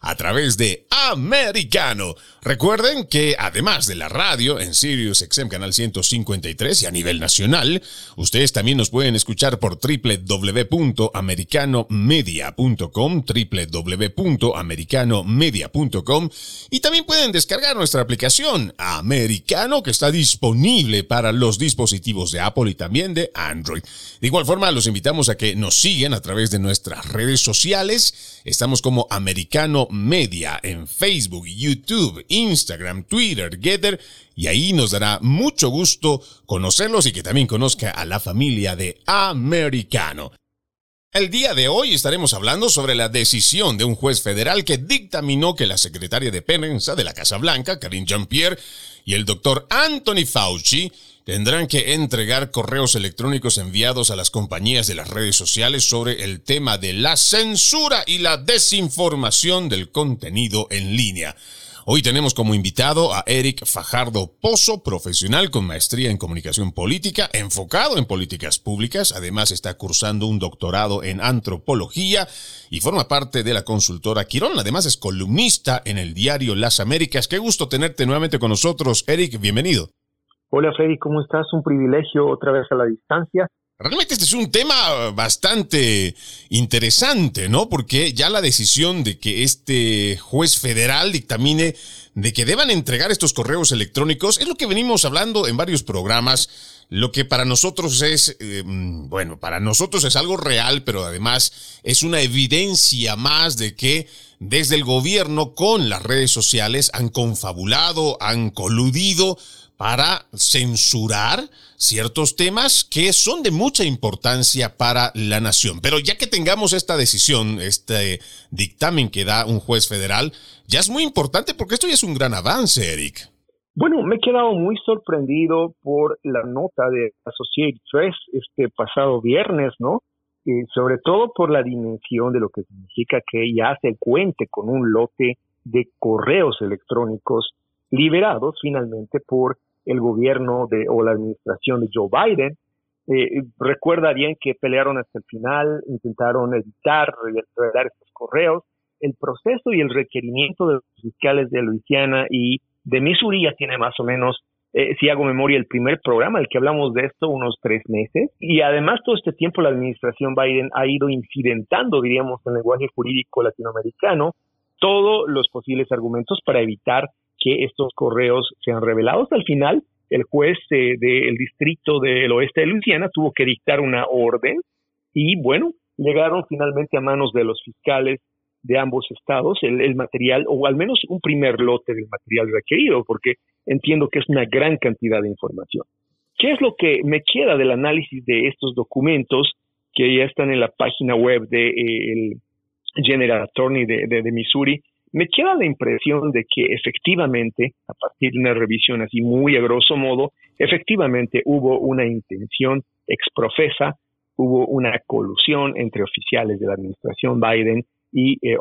a través de Americano. Recuerden que además de la radio en Sirius XM Canal 153 y a nivel nacional, ustedes también nos pueden escuchar por www.americanomedia.com, www.americanomedia.com y también pueden descargar nuestra aplicación Americano que está disponible para los dispositivos de Apple y también de Android. De igual forma, los invitamos a que nos sigan a través de nuestras redes sociales. Estamos como Americano Media en Facebook, YouTube, Instagram, Twitter, Getter y ahí nos dará mucho gusto conocerlos y que también conozca a la familia de Americano. El día de hoy estaremos hablando sobre la decisión de un juez federal que dictaminó que la secretaria de prensa de la Casa Blanca, Karine Jean-Pierre, y el doctor Anthony Fauci tendrán que entregar correos electrónicos enviados a las compañías de las redes sociales sobre el tema de la censura y la desinformación del contenido en línea. Hoy tenemos como invitado a Eric Fajardo Pozo, profesional con maestría en comunicación política, enfocado en políticas públicas. Además está cursando un doctorado en antropología y forma parte de la consultora Quirón. Además es columnista en el diario Las Américas. Qué gusto tenerte nuevamente con nosotros, Eric. Bienvenido. Hola Freddy, ¿cómo estás? Un privilegio otra vez a la distancia. Realmente este es un tema bastante interesante, ¿no? Porque ya la decisión de que este juez federal dictamine de que deban entregar estos correos electrónicos es lo que venimos hablando en varios programas. Lo que para nosotros es, eh, bueno, para nosotros es algo real, pero además es una evidencia más de que desde el gobierno con las redes sociales han confabulado, han coludido para censurar ciertos temas que son de mucha importancia para la nación. Pero ya que tengamos esta decisión, este dictamen que da un juez federal, ya es muy importante porque esto ya es un gran avance, Eric. Bueno, me he quedado muy sorprendido por la nota de Associated Press este pasado viernes, ¿no? Y sobre todo por la dimensión de lo que significa que ya se cuente con un lote de correos electrónicos liberados finalmente por el gobierno de, o la administración de Joe Biden. Eh, recuerda bien que pelearon hasta el final, intentaron evitar revelar estos correos. El proceso y el requerimiento de los fiscales de Luisiana y de Missouri ya tiene más o menos, eh, si hago memoria, el primer programa, el que hablamos de esto, unos tres meses. Y además todo este tiempo la administración Biden ha ido incidentando, diríamos, en lenguaje jurídico latinoamericano, todos los posibles argumentos para evitar que estos correos sean revelados. Al final, el juez eh, del distrito del oeste de Luisiana tuvo que dictar una orden y bueno, llegaron finalmente a manos de los fiscales de ambos estados el, material, o al menos un primer lote del material requerido, porque entiendo que es una gran cantidad de información. ¿Qué es lo que me queda del análisis de estos documentos que ya están en la página web del de, eh, General Attorney de, de Missouri? Me queda la impresión de que efectivamente, a partir de una revisión así muy a grosso modo, efectivamente hubo una intención exprofesa, hubo una colusión entre oficiales de la administración Biden y eh,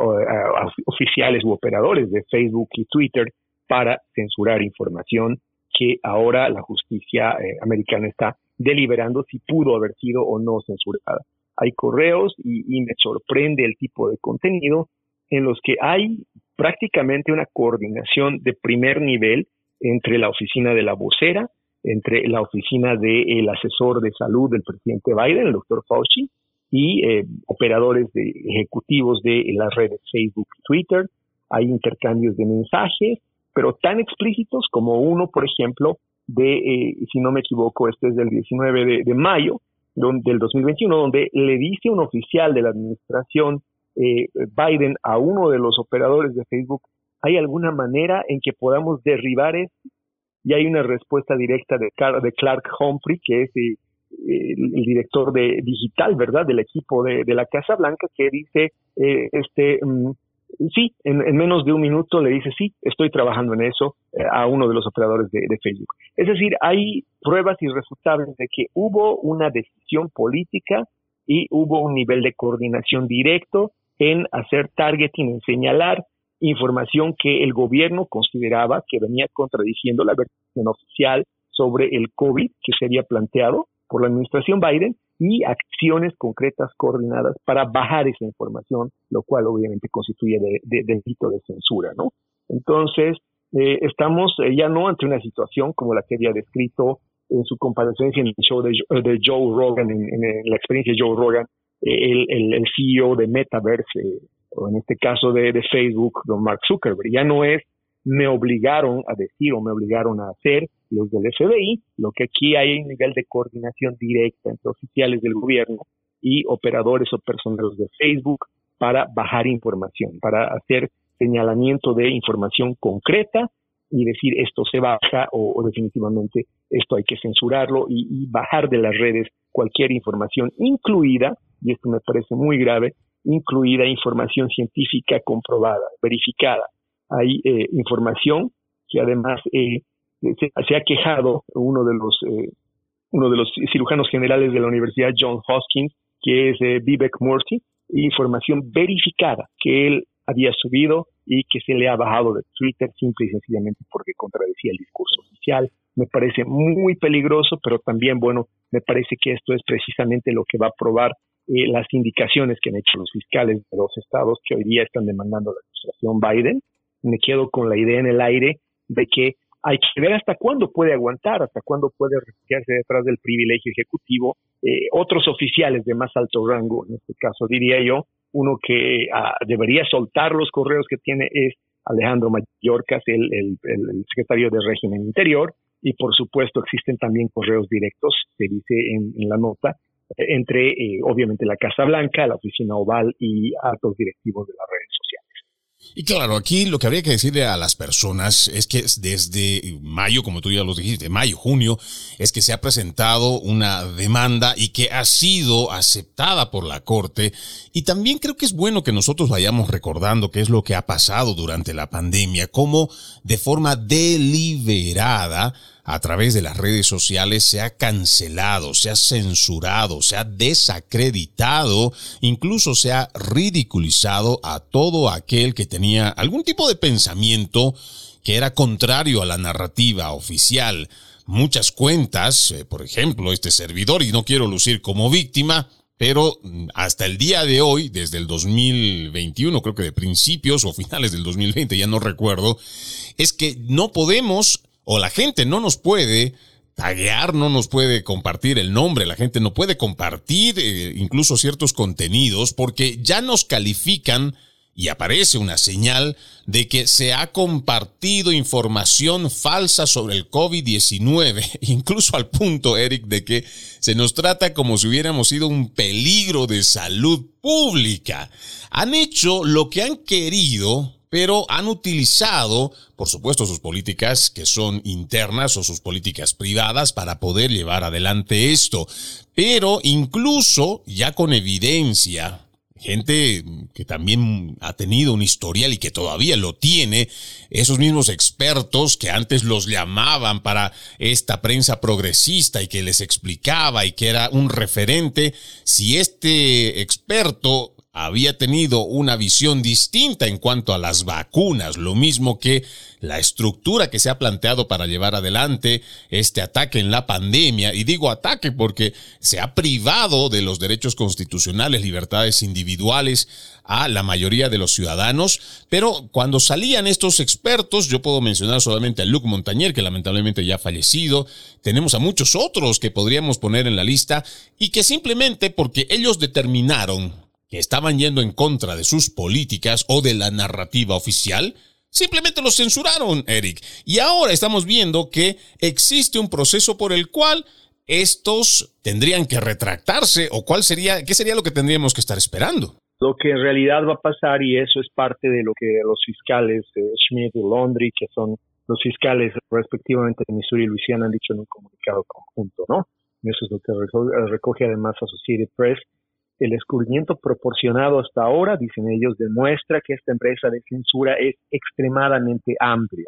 oficiales u operadores de Facebook y Twitter para censurar información que ahora la justicia eh, americana está deliberando si pudo haber sido o no censurada. Hay correos y, y me sorprende el tipo de contenido en los que hay prácticamente una coordinación de primer nivel entre la oficina de la vocera, entre la oficina del asesor de salud del presidente Biden, el doctor Fauci, y eh, operadores de, ejecutivos de las redes Facebook y Twitter. Hay intercambios de mensajes, pero tan explícitos como uno, por ejemplo, de, eh, si no me equivoco, este es del 19 de, mayo del 2021, donde le dice un oficial de la administración eh, Biden a uno de los operadores de Facebook, ¿hay alguna manera en que podamos derribar esto? Y hay una respuesta directa de, de Clark Humphrey, que es eh, el, director de digital, ¿verdad?, del equipo de, la Casa Blanca, que dice, este, mm, sí, en, menos de un minuto le dice, sí, estoy trabajando en eso eh, a uno de los operadores de, Facebook. Es decir, hay pruebas irrefutables de que hubo una decisión política y hubo un nivel de coordinación directo en hacer targeting, en señalar información que el gobierno consideraba que venía contradiciendo la versión oficial sobre el COVID que se había planteado por la administración Biden y acciones concretas coordinadas para bajar esa información, lo cual obviamente constituye de, delito de censura, ¿no? Entonces, eh, estamos eh, ya no ante una situación como la que había descrito en su comparecencia en el show de, Joe Rogan, en, la experiencia de Joe Rogan, el, el, CEO de Metaverse, o en este caso de, Facebook, don Mark Zuckerberg. Ya no es me obligaron a decir o me obligaron a hacer los del FBI, lo que aquí hay un nivel de coordinación directa entre oficiales del gobierno y operadores o personales de Facebook para bajar información, para hacer señalamiento de información concreta y decir esto se baja o, definitivamente esto hay que censurarlo y, bajar de las redes cualquier información incluida, y esto me parece muy grave, incluida información científica comprobada, verificada, hay eh, información que además eh, se, ha quejado uno de los eh, uno de los cirujanos generales de la Universidad John Hoskins, que es Vivek Murthy, información verificada que él había subido y que se le ha bajado de Twitter simple y sencillamente porque contradecía el discurso oficial. Me parece muy peligroso, pero también, bueno, me parece que esto es precisamente lo que va a probar las indicaciones que han hecho los fiscales de los estados que hoy día están demandando la administración Biden me quedo con la idea en el aire de que hay que ver hasta cuándo puede aguantar, hasta cuándo puede refugiarse detrás del privilegio ejecutivo. Eh, otros oficiales de más alto rango, en este caso diría yo, uno que ah, debería soltar los correos que tiene es Alejandro Mayorkas, el, el, secretario de régimen interior, y por supuesto existen también correos directos, se dice en, la nota, entre eh, obviamente la Casa Blanca, la Oficina Oval y altos directivos de redes sociales. Y claro, aquí lo que habría que decirle a las personas es que desde mayo, como tú ya lo dijiste, mayo, junio, es que se ha presentado una demanda y que ha sido aceptada por la Corte. Y también creo que es bueno que nosotros vayamos recordando qué es lo que ha pasado durante la pandemia, cómo de forma deliberada a través de las redes sociales se ha cancelado, se ha censurado, se ha desacreditado, incluso se ha ridiculizado a todo aquel que tenía algún tipo de pensamiento que era contrario a la narrativa oficial. Muchas cuentas, eh, por ejemplo, este servidor, y no quiero lucir como víctima, pero mm, hasta el día de hoy, desde el 2021, creo que de principios o finales del 2020, ya no recuerdo, es que no podemos o la gente no nos puede taguear, no nos puede compartir el nombre, la gente no puede compartir eh, incluso ciertos contenidos porque ya nos califican y aparece una señal de que se ha compartido información falsa sobre el COVID-19, incluso al punto, Eric, de que se nos trata como si hubiéramos sido un peligro de salud pública. Han hecho lo que han querido pero han utilizado, por supuesto, sus políticas que son internas o sus políticas privadas para poder llevar adelante esto. Pero incluso ya con evidencia, gente que también ha tenido un historial y que todavía lo tiene, esos mismos expertos que antes los llamaban para esta prensa progresista y que les explicaba y que era un referente, si este experto había tenido una visión distinta en cuanto a las vacunas, lo mismo que la estructura que se ha planteado para llevar adelante este ataque en la pandemia. Y digo ataque porque se ha privado de los derechos constitucionales, libertades individuales a la mayoría de los ciudadanos. Pero cuando salían estos expertos, yo puedo mencionar solamente a Luc Montañer, que lamentablemente ya ha fallecido. Tenemos a muchos otros que podríamos poner en la lista y que simplemente porque ellos determinaron que estaban yendo en contra de sus políticas o de la narrativa oficial, Simplemente los censuraron, Eric. Y ahora estamos viendo que existe un proceso por el cual estos tendrían que retractarse o cuál sería, qué sería lo que tendríamos que estar esperando. Lo que en realidad va a pasar, y eso es parte de lo que los fiscales eh, Schmidt y Laundry, que son los fiscales respectivamente de Missouri y Luisiana, han dicho en un comunicado conjunto, ¿no? Eso es lo que recoge además Associated Press. El descubrimiento proporcionado hasta ahora, dicen ellos, demuestra que esta empresa de censura es extremadamente amplia.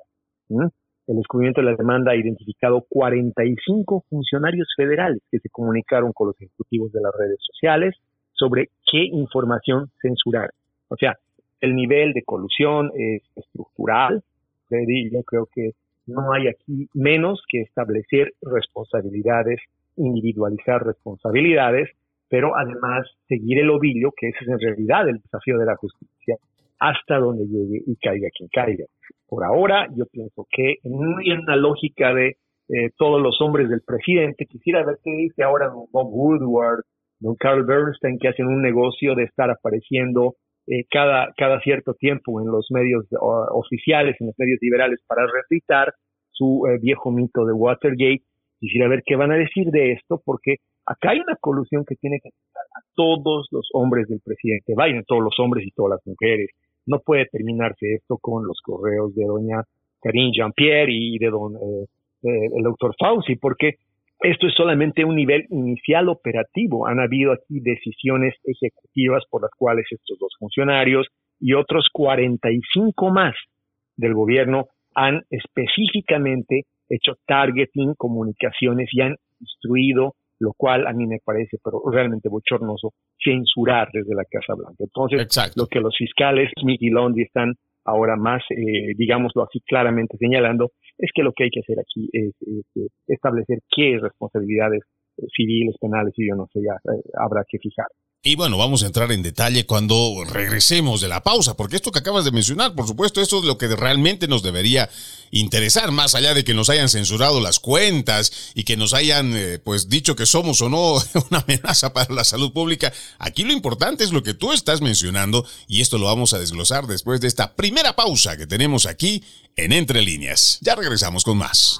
El descubrimiento de la demanda ha identificado 45 funcionarios federales que se comunicaron con los ejecutivos de las redes sociales sobre qué información censurar. O sea, el nivel de colusión es estructural. Yo creo que no hay aquí menos que establecer responsabilidades, individualizar responsabilidades, pero además seguir el ovillo, que ese es en realidad el desafío de la justicia, hasta donde llegue y caiga quien caiga. Por ahora, yo pienso que en una lógica de eh, todos los hombres del presidente, quisiera ver qué dice ahora Bob Woodward, don Carl Bernstein, que hacen un negocio de estar apareciendo eh, cada, cada cierto tiempo en los medios oficiales, en los medios liberales, para recitar su eh, viejo mito de Watergate. Quisiera ver qué van a decir de esto, porque acá hay una colusión que tiene que afectar a todos los hombres del presidente Biden, todos los hombres y todas las mujeres. No puede terminarse esto con los correos de doña Karine Jean-Pierre y de don eh, el doctor Fauci, porque esto es solamente un nivel inicial operativo. Han habido aquí decisiones ejecutivas por las cuales estos dos funcionarios y otros 45 más del gobierno han específicamente hecho targeting, comunicaciones y han instruido, lo cual a mí me parece pero realmente bochornoso, censurar desde la Casa Blanca. Entonces, lo que los fiscales Smith y Londi están ahora más, eh, digámoslo así, claramente señalando, es que lo que hay que hacer aquí es, establecer qué responsabilidades eh, civiles, penales y yo no sé, ya eh, habrá que fijar. Y bueno, vamos a entrar en detalle cuando regresemos de la pausa, porque esto que acabas de mencionar, por supuesto, esto es lo que realmente nos debería interesar, más allá de que nos hayan censurado las cuentas y que nos hayan eh, pues dicho que somos o no una amenaza para la salud pública. Aquí lo importante es lo que tú estás mencionando y esto lo vamos a desglosar después de esta primera pausa que tenemos aquí en Entre Líneas. Ya regresamos con más.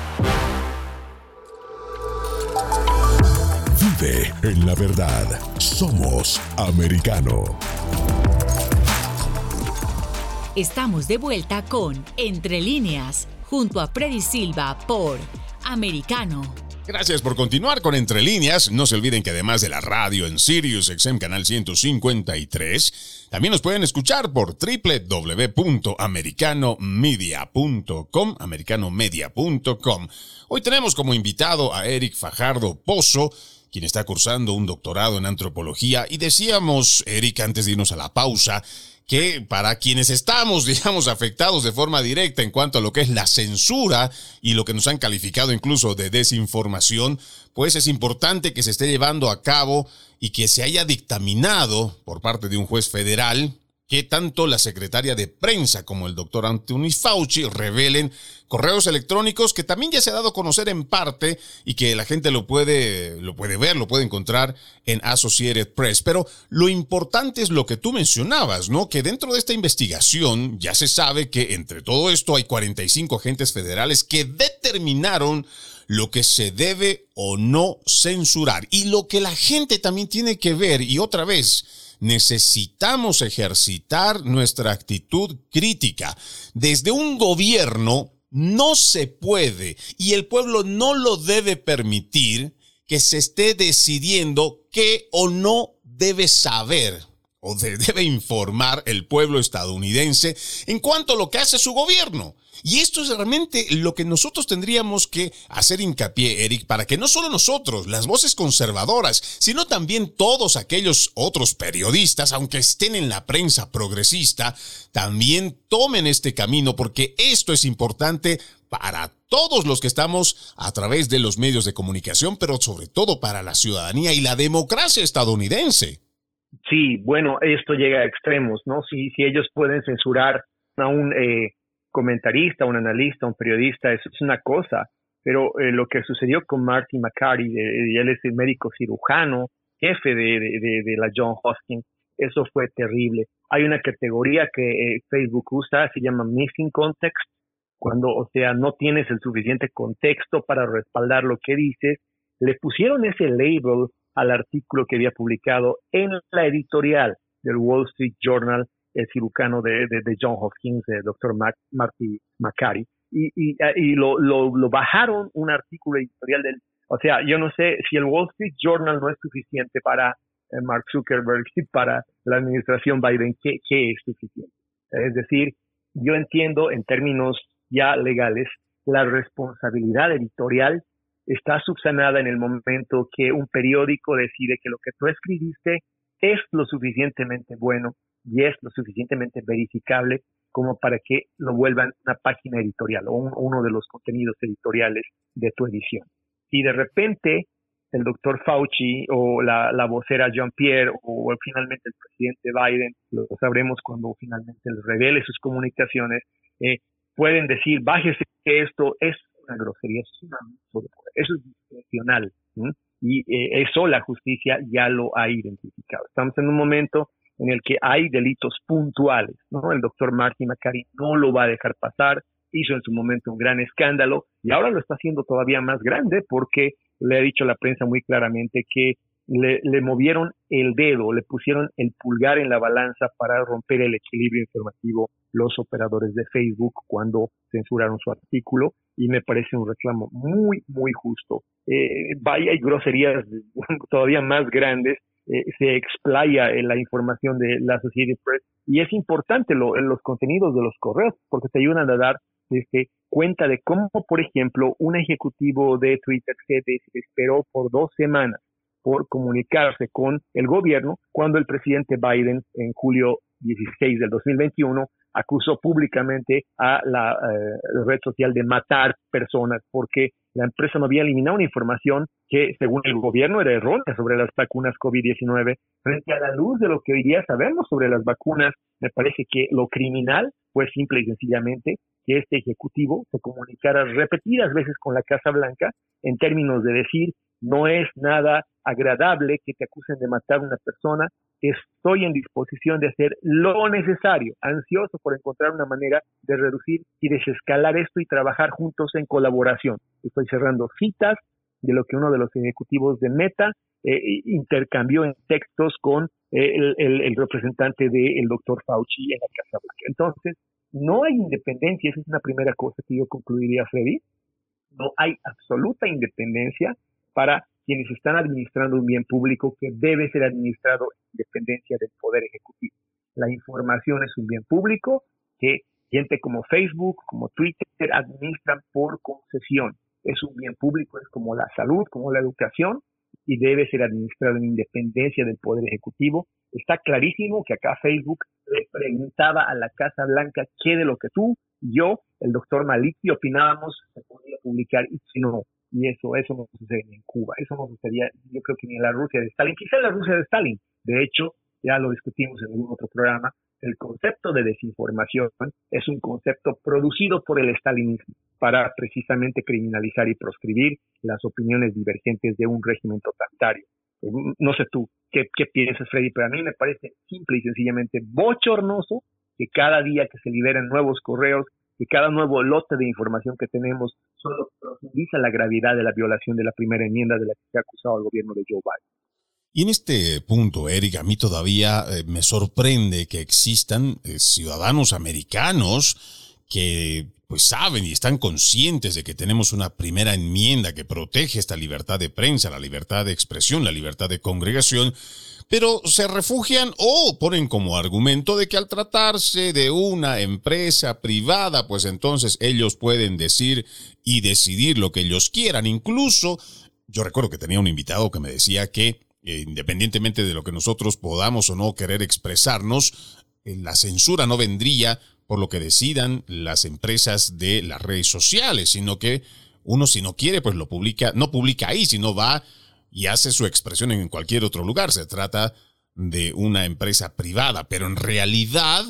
En la verdad. Somos americano. Estamos de vuelta con Entre líneas, junto a Freddy Silva por Americano. Gracias por continuar con Entre Líneas. No se olviden que además de la radio en Sirius XM Canal 153, también nos pueden escuchar por www.americanomedia.com, americanomedia.com. Hoy tenemos como invitado a Eric Fajardo Pozo, quien está cursando un doctorado en antropología. Y decíamos, Eric, antes de irnos a la pausa, que para quienes estamos, digamos, afectados de forma directa en cuanto a lo que es la censura y lo que nos han calificado incluso de desinformación, pues es importante que se esté llevando a cabo y que se haya dictaminado por parte de un juez federal que tanto la secretaria de prensa como el doctor Anthony Fauci revelen correos electrónicos que también ya se ha dado a conocer en parte y que la gente lo puede, lo puede ver, lo puede encontrar en Associated Press. Pero lo importante es lo que tú mencionabas, ¿no? Que dentro de esta investigación ya se sabe que entre todo esto hay 45 agentes federales que determinaron lo que se debe o no censurar y lo que la gente también tiene que ver y otra vez necesitamos ejercitar nuestra actitud crítica. Desde un gobierno no se puede y el pueblo no lo debe permitir que se esté decidiendo qué o no debe saber o debe informar el pueblo estadounidense en cuanto a lo que hace su gobierno. Y esto es realmente lo que nosotros tendríamos que hacer hincapié, Eric, para que no solo nosotros, las voces conservadoras, sino también todos aquellos otros periodistas, aunque estén en la prensa progresista, también tomen este camino, porque esto es importante para todos los que estamos a través de los medios de comunicación, pero sobre todo para la ciudadanía y la democracia estadounidense. Sí, bueno, esto llega a extremos, ¿no? Si, si ellos pueden censurar a un eh, comentarista, un analista, un periodista, eso es una cosa, pero eh, lo que sucedió con Marty McCarty, él es el médico cirujano, jefe de, de, la John Hopkins, eso fue terrible. Hay una categoría que eh, Facebook usa, se llama Missing Context, cuando, o sea, no tienes el suficiente contexto para respaldar lo que dices, le pusieron ese label al artículo que había publicado en la editorial del Wall Street Journal el cirujano de, de, John Hopkins, el doctor Marty McCarty, y, lo, lo, bajaron un artículo editorial del, o sea, yo no sé si el Wall Street Journal no es suficiente para eh, Mark Zuckerberg y para la administración Biden, ¿qué, ¿qué es suficiente? Es decir, yo entiendo en términos ya legales, la responsabilidad editorial está subsanada en el momento que un periódico decide que lo que tú escribiste es lo suficientemente bueno y es lo suficientemente verificable como para que lo vuelvan una página editorial o uno de los contenidos editoriales de tu edición. Y de repente el doctor Fauci o la, vocera Jean-Pierre o finalmente el presidente Biden, lo sabremos cuando finalmente les revele sus comunicaciones, eh, pueden decir, bájese que esto es una grosería, es un poder, eso es discrecional. Y eh, eso la justicia ya lo ha identificado. Estamos en un momento en el que hay delitos puntuales. ¿no? El doctor Martin McCarry no lo va a dejar pasar, hizo en su momento un gran escándalo y ahora lo está haciendo todavía más grande porque le ha dicho la prensa muy claramente que le, le, movieron el dedo, le pusieron el pulgar en la balanza para romper el equilibrio informativo los operadores de Facebook cuando censuraron su artículo y me parece un reclamo muy, muy justo. Eh, vaya, hay groserías todavía más grandes eh, se explaya en la información de la Associated Press. Y es importante lo, en los contenidos de los correos porque te ayudan a dar este, cuenta de cómo, por ejemplo, un ejecutivo de Twitter se desesperó por dos semanas por comunicarse con el gobierno cuando el presidente Biden en julio 16 del 2021 acusó públicamente a la eh, red social de matar personas porque la empresa no había eliminado una información que, según el gobierno, era errónea sobre las vacunas COVID-19. Frente a la luz de lo que hoy día sabemos sobre las vacunas, me parece que lo criminal fue simple y sencillamente que este ejecutivo se comunicara repetidas veces con la Casa Blanca en términos de decir no es nada agradable que te acusen de matar a una persona, estoy en disposición de hacer lo necesario, ansioso por encontrar una manera de reducir y desescalar esto y trabajar juntos en colaboración. Estoy cerrando citas de lo que uno de los ejecutivos de Meta eh, intercambió en textos con eh, el, representante del doctor Fauci en la Casa Blanca. Entonces, no hay independencia, esa es una primera cosa que yo concluiría, Freddy. No hay absoluta independencia para quienes están administrando un bien público que debe ser administrado en dependencia del poder ejecutivo. La información es un bien público que gente como Facebook, como Twitter administran por concesión. Es un bien público, es como la salud, como la educación, y debe ser administrado en independencia del Poder Ejecutivo. Está clarísimo que acá Facebook le preguntaba a la Casa Blanca qué de lo que tú, yo, el doctor Maliki opinábamos se podía publicar y si no. Y eso, eso no sucede en Cuba, eso no sucedía, yo creo que ni en la Rusia de Stalin, quizá en la Rusia de Stalin. De hecho, ya lo discutimos en algún otro programa, el concepto de desinformación es un concepto producido por el estalinismo para precisamente criminalizar y proscribir las opiniones divergentes de un régimen totalitario. Eh, no sé tú, ¿qué, qué piensas, Freddy? Pero a mí me parece simple y sencillamente bochornoso que cada día que se liberan nuevos correos, que cada nuevo lote de información que tenemos solo profundiza la gravedad de la violación de la primera enmienda de la que se ha acusado al gobierno de Joe Biden. Y en este punto, Eric, a mí todavía eh, me sorprende que existan eh, ciudadanos americanos que pues saben y están conscientes de que tenemos una primera enmienda que protege esta libertad de prensa, la libertad de expresión, la libertad de congregación, pero se refugian o ponen como argumento de que al tratarse de una empresa privada, pues entonces ellos pueden decir y decidir lo que ellos quieran. Incluso, yo recuerdo que tenía un invitado que me decía que eh, independientemente de lo que nosotros podamos o no querer expresarnos, eh, la censura no vendría por lo que decidan las empresas de las redes sociales, sino que uno si no quiere, pues lo publica, no publica ahí, sino va y hace su expresión en cualquier otro lugar. Se trata de una empresa privada, pero en realidad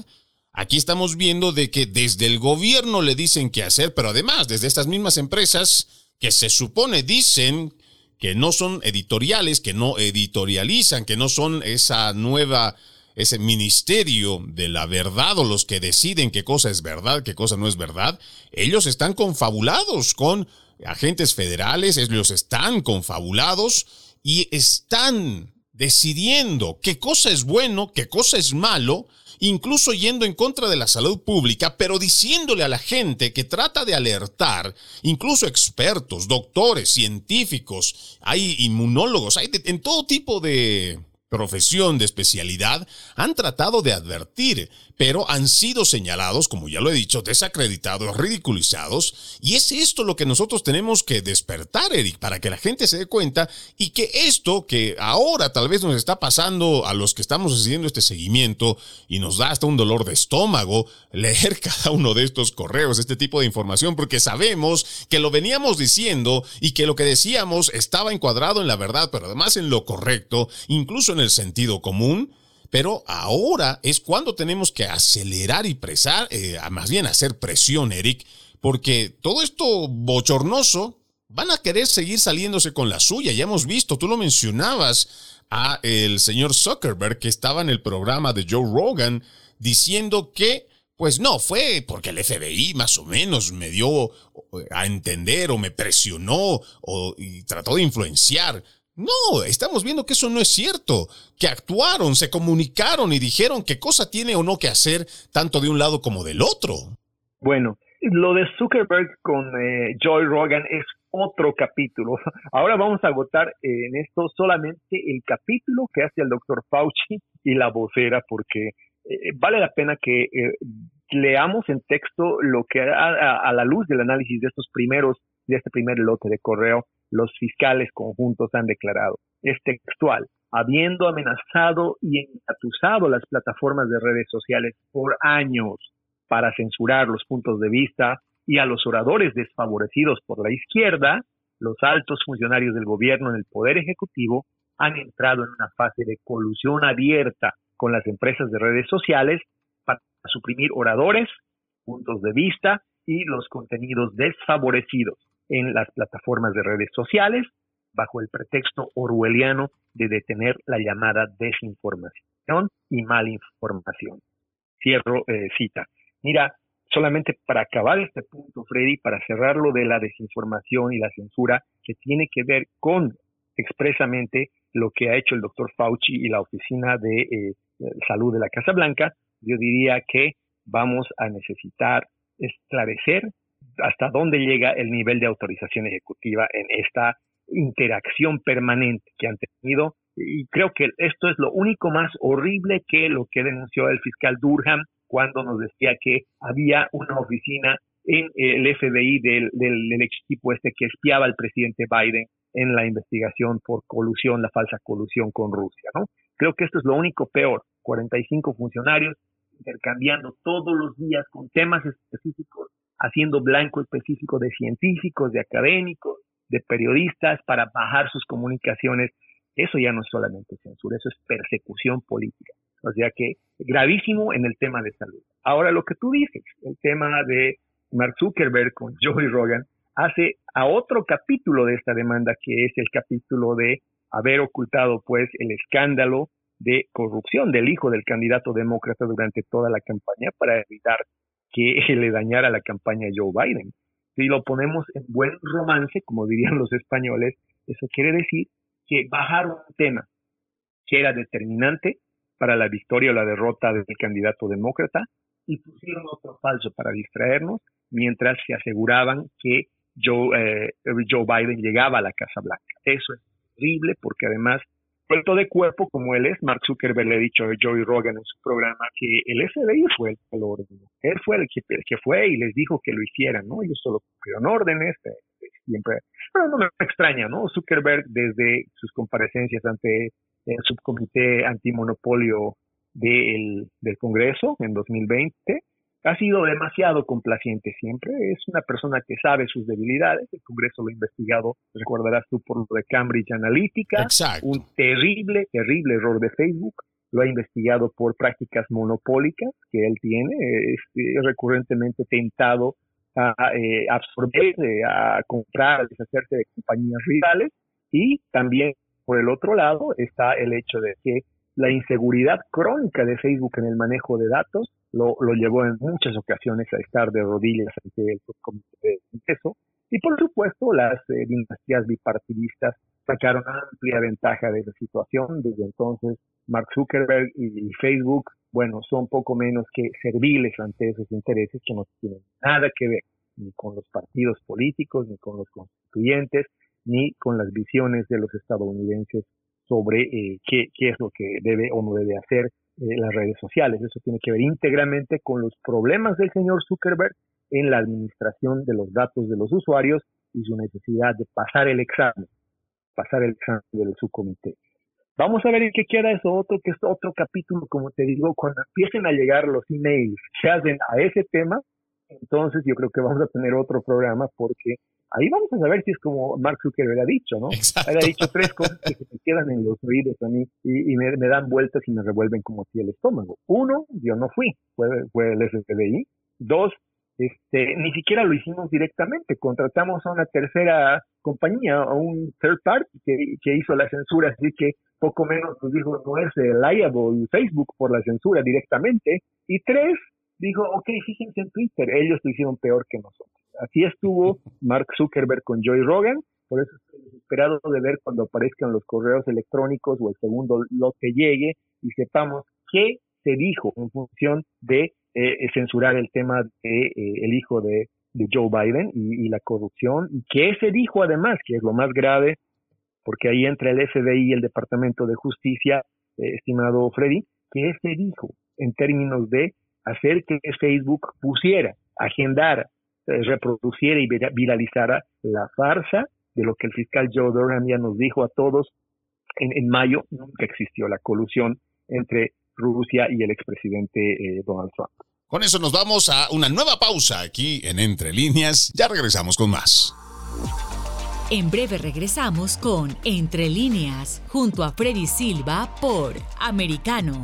aquí estamos viendo de que desde el gobierno le dicen qué hacer, pero además desde estas mismas empresas que se supone dicen que no son editoriales, que no editorializan, que no son esa nueva, ese ministerio de la verdad o los que deciden qué cosa es verdad, qué cosa no es verdad, ellos están confabulados con agentes federales, ellos están confabulados y están decidiendo qué cosa es bueno, qué cosa es malo, incluso yendo en contra de la salud pública, pero diciéndole a la gente que trata de alertar, incluso expertos, doctores, científicos, hay inmunólogos, hay en todo tipo de profesión de especialidad, han tratado de advertir pero han sido señalados, como ya lo he dicho, desacreditados, ridiculizados, y es esto lo que nosotros tenemos que despertar, Eric, para que la gente se dé cuenta y que esto que ahora tal vez nos está pasando a los que estamos haciendo este seguimiento y nos da hasta un dolor de estómago leer cada uno de estos correos, este tipo de información, porque sabemos que lo veníamos diciendo y que lo que decíamos estaba encuadrado en la verdad, pero además en lo correcto, incluso en el sentido común, pero ahora es cuando tenemos que acelerar y presar, eh, más bien hacer presión, Eric, porque todo esto bochornoso van a querer seguir saliéndose con la suya. Ya hemos visto, tú lo mencionabas a el señor Zuckerberg que estaba en el programa de Joe Rogan diciendo que pues no, fue porque el FBI más o menos me dio a entender o me presionó o y trató de influenciar. No, estamos viendo que eso no es cierto, que actuaron, se comunicaron y dijeron qué cosa tiene o no que hacer tanto de un lado como del otro. Bueno, lo de Zuckerberg con eh, Joy Rogan es otro capítulo. Ahora vamos a agotar eh, en esto solamente el capítulo que hace el doctor Fauci y la vocera, porque eh, vale la pena que leamos en texto lo que a, la luz del análisis de estos primeros, de este primer lote de correo, los fiscales conjuntos han declarado. Es textual. Habiendo amenazado y engatusado las plataformas de redes sociales por años para censurar los puntos de vista y a los oradores desfavorecidos por la izquierda, los altos funcionarios del gobierno en el Poder Ejecutivo han entrado en una fase de colusión abierta con las empresas de redes sociales para suprimir oradores, puntos de vista y los contenidos desfavorecidos en las plataformas de redes sociales bajo el pretexto orwelliano de detener la llamada desinformación y malinformación. Cierro eh, cita. Mira, solamente para acabar este punto, Freddy, para cerrarlo de la desinformación y la censura que tiene que ver con expresamente lo que ha hecho el doctor Fauci y la Oficina de eh, Salud de la Casa Blanca, yo diría que vamos a necesitar esclarecer hasta dónde llega el nivel de autorización ejecutiva en esta interacción permanente que han tenido. Y creo que esto es lo único más horrible que lo que denunció el fiscal Durham cuando nos decía que había una oficina en el FBI del, del, equipo este que espiaba al presidente Biden en la investigación por colusión, la falsa colusión con Rusia, ¿no? Creo que esto es lo único peor. 45 funcionarios intercambiando todos los días con temas específicos, haciendo blanco específico de científicos, de académicos, de periodistas para bajar sus comunicaciones. Eso ya no es solamente censura, eso es persecución política. O sea que gravísimo en el tema de salud. Ahora lo que tú dices, el tema de Mark Zuckerberg con Joey Rogan, hace a otro capítulo de esta demanda que es el capítulo de haber ocultado pues el escándalo de corrupción del hijo del candidato demócrata durante toda la campaña para evitar que le dañara la campaña Joe Biden. Si lo ponemos en buen romance, como dirían los españoles, eso quiere decir que bajaron un tema que era determinante para la victoria o la derrota del candidato demócrata y pusieron otro falso para distraernos mientras se aseguraban que Joe, eh, Joe Biden llegaba a la Casa Blanca. Eso es terrible porque además Puerto de cuerpo como él es, Mark Zuckerberg le ha dicho a Joey Rogan en su programa que el FBI fue el que lo ordenó. Él fue el que, que fue y les dijo que lo hicieran, ¿no? Ellos solo cumplieron órdenes, eh, siempre. Pero no me extraña, ¿no? Zuckerberg, desde sus comparecencias ante el subcomité antimonopolio del Congreso en 2020, ha sido demasiado complaciente siempre. Es una persona que sabe sus debilidades. El Congreso lo ha investigado, recordarás tú, por lo de Cambridge Analytica. Un terrible, terrible error de Facebook. Lo ha investigado por prácticas monopólicas que él tiene. Es, recurrentemente tentado a eh, absorber, eh, a comprar, a deshacerse de compañías rivales. Y también, por el otro lado, está el hecho de que la inseguridad crónica de Facebook en el manejo de datos lo, lo llevó en muchas ocasiones a estar de rodillas ante el comité de Congreso. Y por supuesto, las eh, dinastías bipartidistas sacaron amplia ventaja de la situación. Desde entonces, Mark Zuckerberg y, Facebook, bueno, son poco menos que serviles ante esos intereses que no tienen nada que ver ni con los partidos políticos, ni con los constituyentes, ni con las visiones de los estadounidenses sobre eh, qué, qué es lo que debe o no debe hacer eh, las redes sociales. Eso tiene que ver íntegramente con los problemas del señor Zuckerberg en la administración de los datos de los usuarios y su necesidad de pasar el examen, pasar el examen del subcomité. Vamos a ver en qué queda eso otro, que es otro capítulo, como te digo, cuando empiecen a llegar los emails que hacen a ese tema, entonces yo creo que vamos a tener otro programa porque ahí vamos a saber si es como Mark Zuckerberg ha dicho, ¿no? Exacto. Ha dicho tres cosas que se me quedan en los oídos a mí y, me, dan vueltas y me revuelven como si el estómago. Uno, yo no fui, fue, fue el FBI. Dos, este, ni siquiera lo hicimos directamente, contratamos a una tercera compañía, a un third party que, que hizo la censura, así que poco menos nos dijo no es liable Facebook por la censura directamente. Y tres, dijo, ok, fíjense en Twitter, ellos lo hicieron peor que nosotros. Así estuvo Mark Zuckerberg con Joy Rogan, por eso estoy desesperado de ver cuando aparezcan los correos electrónicos o el segundo lote llegue y sepamos qué se dijo en función de eh, censurar el tema de eh, el hijo de, Joe Biden y, la corrupción. Y qué se dijo además, que es lo más grave, porque ahí entra el FBI y el Departamento de Justicia, eh, estimado Freddy, qué se dijo en términos de hacer que Facebook pusiera, agendara, eh, reproduciera y viralizara la farsa de lo que el fiscal Joe Durham ya nos dijo a todos en, mayo, nunca existió la colusión entre Rusia y el expresidente eh, Donald Trump. Con eso nos vamos a una nueva pausa aquí en Entre Líneas. Ya regresamos con más. En breve regresamos con Entre Líneas, junto a Freddy Silva por Americano.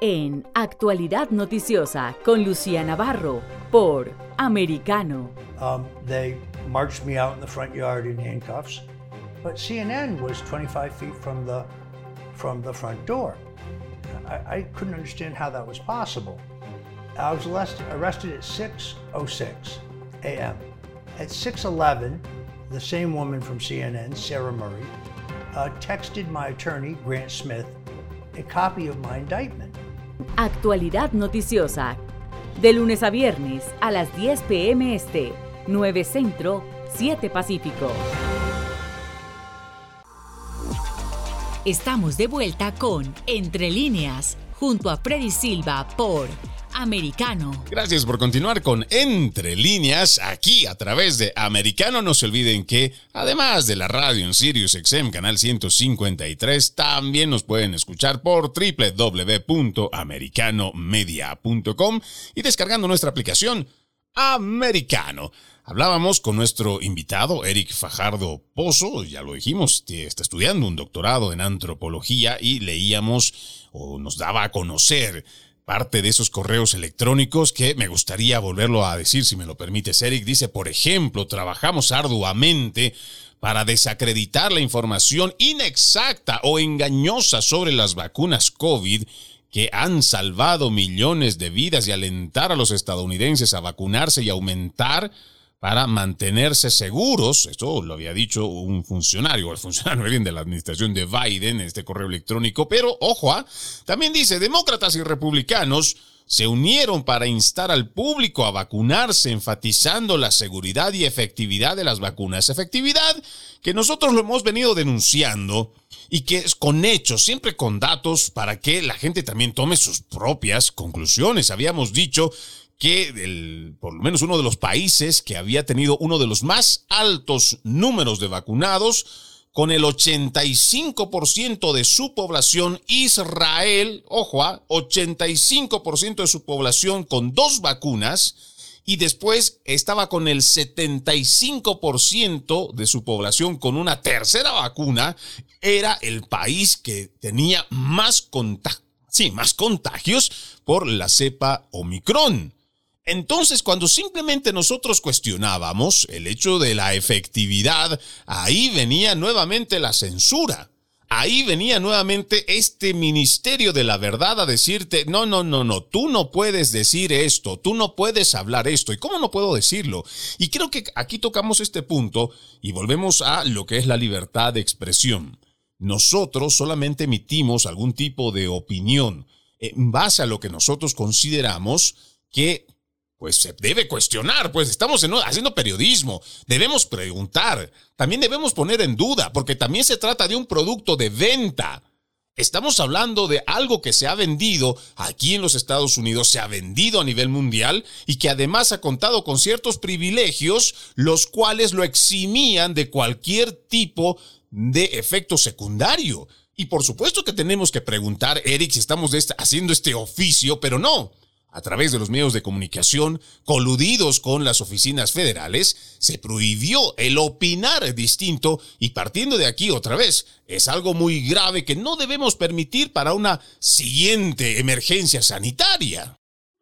En Actualidad Noticiosa con Lucía Navarro, por Americano. Um, they marched me out in the front yard in handcuffs, but CNN was 25 feet from the from the front door. I, I couldn't understand how that was possible. I was arrested at 6:06 a.m. At 6:11, the same woman from CNN, Sarah Murray, uh, texted my attorney, Grant Smith, a copy of my indictment. Actualidad noticiosa. De lunes a viernes a las 10 p.m. este 9 Centro, 7 Pacífico. Estamos de vuelta con Entre líneas, junto a Freddy Silva por Americano. Gracias por continuar con Entre líneas aquí a través de Americano. No se olviden que además de la radio en Sirius XM canal 153, también nos pueden escuchar por www.americanomedia.com y descargando nuestra aplicación Americano. Hablábamos con nuestro invitado, Eric Fajardo Pozo, ya lo dijimos, está estudiando un doctorado en antropología y leíamos o nos daba a conocer parte de esos correos electrónicos que me gustaría volverlo a decir, si me lo permites. Eric dice, por ejemplo, trabajamos arduamente para desacreditar la información inexacta o engañosa sobre las vacunas COVID que han salvado millones de vidas y alentar a los estadounidenses a vacunarse y aumentar para mantenerse seguros, esto lo había dicho un funcionario, el funcionario de la administración de Biden en este correo electrónico, pero ojo, ¿ah? también dice, demócratas y republicanos se unieron para instar al público a vacunarse, enfatizando la seguridad y efectividad de las vacunas. Efectividad que nosotros lo hemos venido denunciando y que es con hechos, siempre con datos, para que la gente también tome sus propias conclusiones. Habíamos dicho que el, por lo menos uno de los países que había tenido uno de los más altos números de vacunados, con el 85% de su población, Israel, ojo, 85% de su población con dos vacunas, y después estaba con el 75% de su población con una tercera vacuna, era el país que tenía más, sí, más contagios por la cepa Omicron. Entonces, cuando simplemente nosotros cuestionábamos el hecho de la efectividad, ahí venía nuevamente la censura. Ahí venía nuevamente este ministerio de la verdad a decirte, no, no, no, no, tú no puedes decir esto, tú no puedes hablar esto. ¿Y cómo no puedo decirlo? Y creo que aquí tocamos este punto y volvemos a lo que es la libertad de expresión. Nosotros solamente emitimos algún tipo de opinión en base a lo que nosotros consideramos que pues se debe cuestionar, pues estamos haciendo periodismo, debemos preguntar, también debemos poner en duda, porque también se trata de un producto de venta. Estamos hablando de algo que se ha vendido aquí en los Estados Unidos, se ha vendido a nivel mundial y que además ha contado con ciertos privilegios, los cuales lo eximían de cualquier tipo de efecto secundario. Y por supuesto que tenemos que preguntar, Eric, si estamos haciendo este oficio, pero no a través de los medios de comunicación, coludidos con las oficinas federales, se prohibió el opinar distinto y partiendo de aquí otra vez, es algo muy grave que no debemos permitir para una siguiente emergencia sanitaria.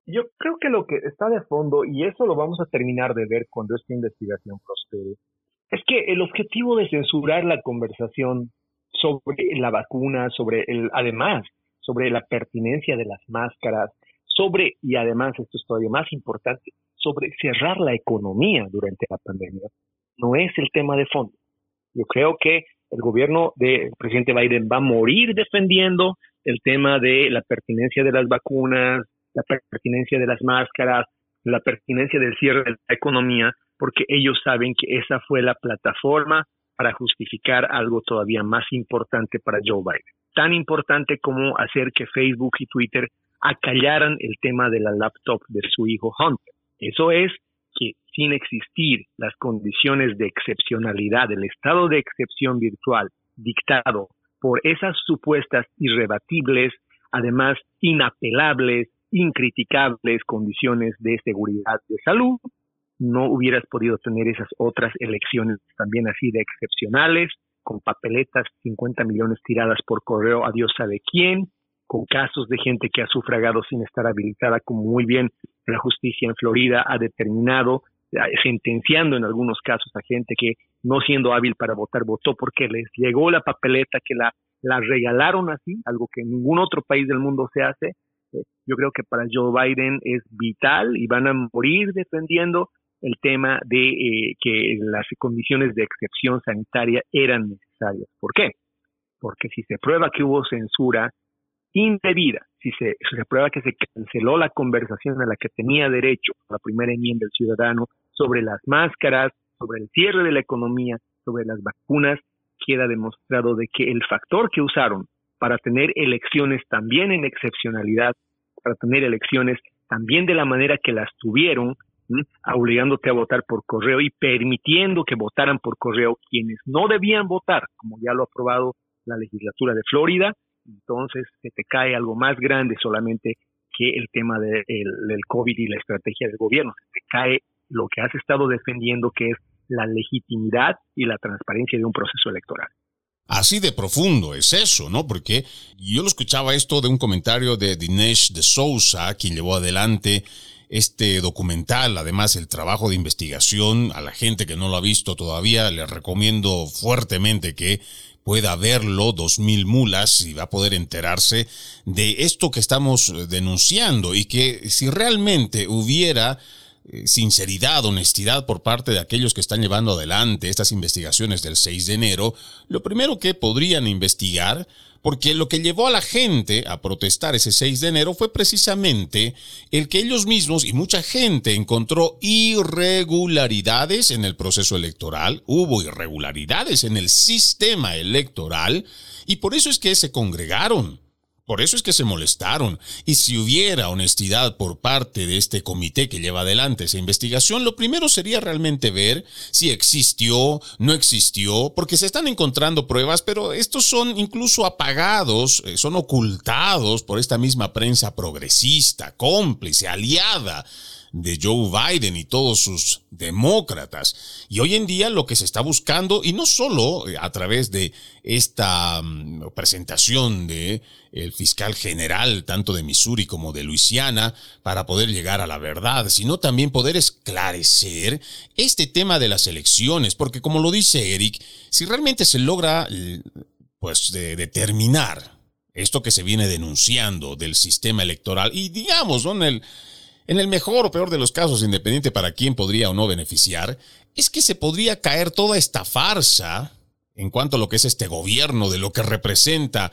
Yo creo que lo que está de fondo, y eso lo vamos a terminar de ver cuando esta investigación prospere, es que el objetivo de censurar la conversación sobre la vacuna, sobre el, además, sobre la pertinencia de las máscaras, sobre, y además esto es todavía más importante, sobre cerrar la economía durante la pandemia, no es el tema de fondo. Yo creo que el gobierno del presidente Biden va a morir defendiendo el tema de la pertinencia de las vacunas, la pertinencia de las máscaras, la pertinencia del cierre de la economía, porque ellos saben que esa fue la plataforma para justificar algo todavía más importante para Joe Biden. Tan importante como hacer que Facebook y Twitter acallaran el tema de la laptop de su hijo Hunter. Eso es que sin existir las condiciones de excepcionalidad, del estado de excepción virtual dictado por esas supuestas irrebatibles, además inapelables, incriticables condiciones de seguridad de salud, no hubieras podido tener esas otras elecciones también así de excepcionales, con papeletas 50 millones tiradas por correo a Dios sabe quién, con casos de gente que ha sufragado sin estar habilitada, como muy bien la justicia en Florida ha determinado, eh, sentenciando en algunos casos a gente que no siendo hábil para votar votó porque les llegó la papeleta que la, la regalaron así, algo que en ningún otro país del mundo se hace. Eh, yo creo que para Joe Biden es vital y van a morir defendiendo el tema de eh, que las condiciones de excepción sanitaria eran necesarias. ¿Por qué? Porque si se prueba que hubo censura indebida, si se, se prueba que se canceló la conversación a la que tenía derecho la primera enmienda del ciudadano sobre las máscaras, sobre el cierre de la economía, sobre las vacunas, queda demostrado de que el factor que usaron para tener elecciones también en excepcionalidad, para tener elecciones también de la manera que las tuvieron, obligándote a votar por correo y permitiendo que votaran por correo quienes no debían votar, como ya lo ha aprobado la legislatura de Florida, entonces se te cae algo más grande solamente que el tema del COVID y la estrategia del gobierno. Se te cae lo que has estado defendiendo, que es la legitimidad y la transparencia de un proceso electoral. Así de profundo es eso, ¿no? Porque yo lo escuchaba esto de un comentario de Dinesh de Sousa, quien llevó adelante este documental, además el trabajo de investigación, a la gente que no lo ha visto todavía, le recomiendo fuertemente que pueda verlo, dos mil mulas, y va a poder enterarse de esto que estamos eh, denunciando y que si realmente hubiera eh, sinceridad, honestidad por parte de aquellos que están llevando adelante estas investigaciones del 6 de enero, lo primero que podrían investigar porque lo que llevó a la gente a protestar ese 6 de enero fue precisamente el que ellos mismos y mucha gente encontró irregularidades en el proceso electoral, hubo irregularidades en el sistema electoral y por eso es que se congregaron. Por eso es que se molestaron. Y si hubiera honestidad por parte de este comité que lleva adelante esa investigación, lo primero sería realmente ver si existió, no existió, porque se están encontrando pruebas, pero estos son incluso apagados, eh, son ocultados por esta misma prensa progresista, cómplice, aliada de Joe Biden y todos sus demócratas. Y hoy en día lo que se está buscando, y no solo eh, a través de esta mm, presentación de el fiscal general, tanto de Missouri como de Luisiana, para poder llegar a la verdad, sino también poder esclarecer este tema de las elecciones, porque como lo dice Eric, si realmente se logra pues determinar esto que se viene denunciando del sistema electoral y digamos, ¿no? El, en el mejor o peor de los casos, independiente para quién podría o no beneficiar, es que se podría caer toda esta farsa en cuanto a lo que es este gobierno, de lo que representa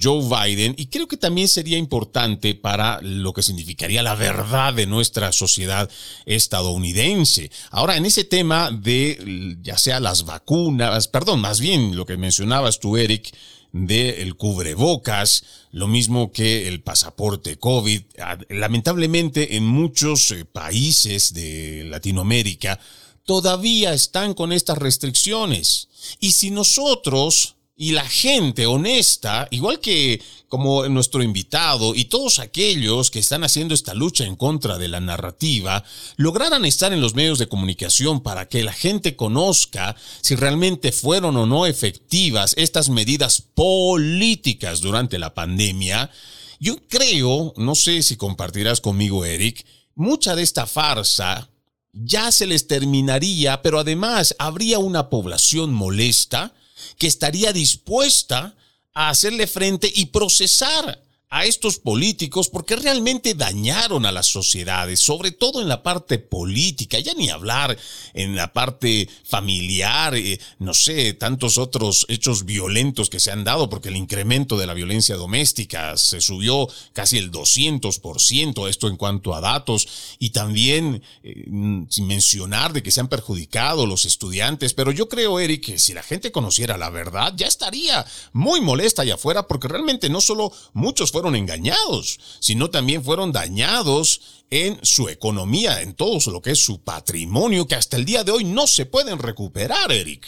Joe Biden, y creo que también sería importante para lo que significaría la verdad de nuestra sociedad estadounidense. Ahora, en ese tema de ya sea las vacunas, perdón, más bien lo que mencionabas tú, Eric, del el cubrebocas, lo mismo que el pasaporte COVID. Ah, lamentablemente en muchos eh, países de Latinoamérica todavía están con estas restricciones. Y si nosotros y la gente honesta, igual que como nuestro invitado y todos aquellos que están haciendo esta lucha en contra de la narrativa, lograran estar en los medios de comunicación para que la gente conozca si realmente fueron o no efectivas estas medidas políticas durante la pandemia, yo creo, no sé si compartirás conmigo, Eric, mucha de esta farsa ya se les terminaría, pero además habría una población molesta que estaría dispuesta a hacerle frente y procesar a estos políticos porque realmente dañaron a las sociedades, sobre todo en la parte política, ya ni hablar en la parte familiar, eh, no sé, tantos otros hechos violentos que se han dado porque el incremento de la violencia doméstica se subió casi el 200%, esto en cuanto a datos, y también eh, sin mencionar de que se han perjudicado los estudiantes, pero yo creo, Eric, que si la gente conociera la verdad, ya estaría muy molesta allá afuera porque realmente no solo muchos fueron engañados, sino también fueron dañados en su economía, en todo lo que es su patrimonio, que hasta el día de hoy no se pueden recuperar, Eric.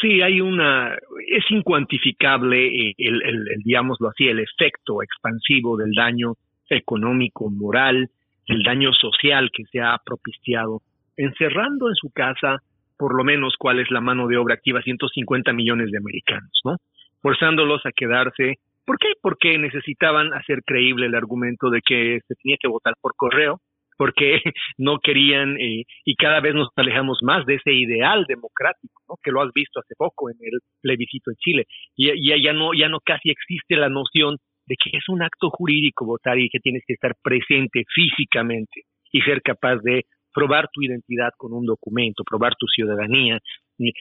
Sí, hay una, es incuantificable eh, el, digámoslo así, el efecto expansivo del daño económico, moral, el daño social que se ha propiciado, encerrando en su casa por lo menos cuál es la mano de obra activa, 150 millones de americanos, ¿no? Forzándolos a quedarse ¿Por qué? Porque necesitaban hacer creíble el argumento de que se tenía que votar por correo, porque no querían eh, y cada vez nos alejamos más de ese ideal democrático, ¿no? que lo has visto hace poco en el plebiscito en Chile. Y, y ya no ya no casi existe la noción de que es un acto jurídico votar y que tienes que estar presente físicamente y ser capaz de probar tu identidad con un documento, probar tu ciudadanía,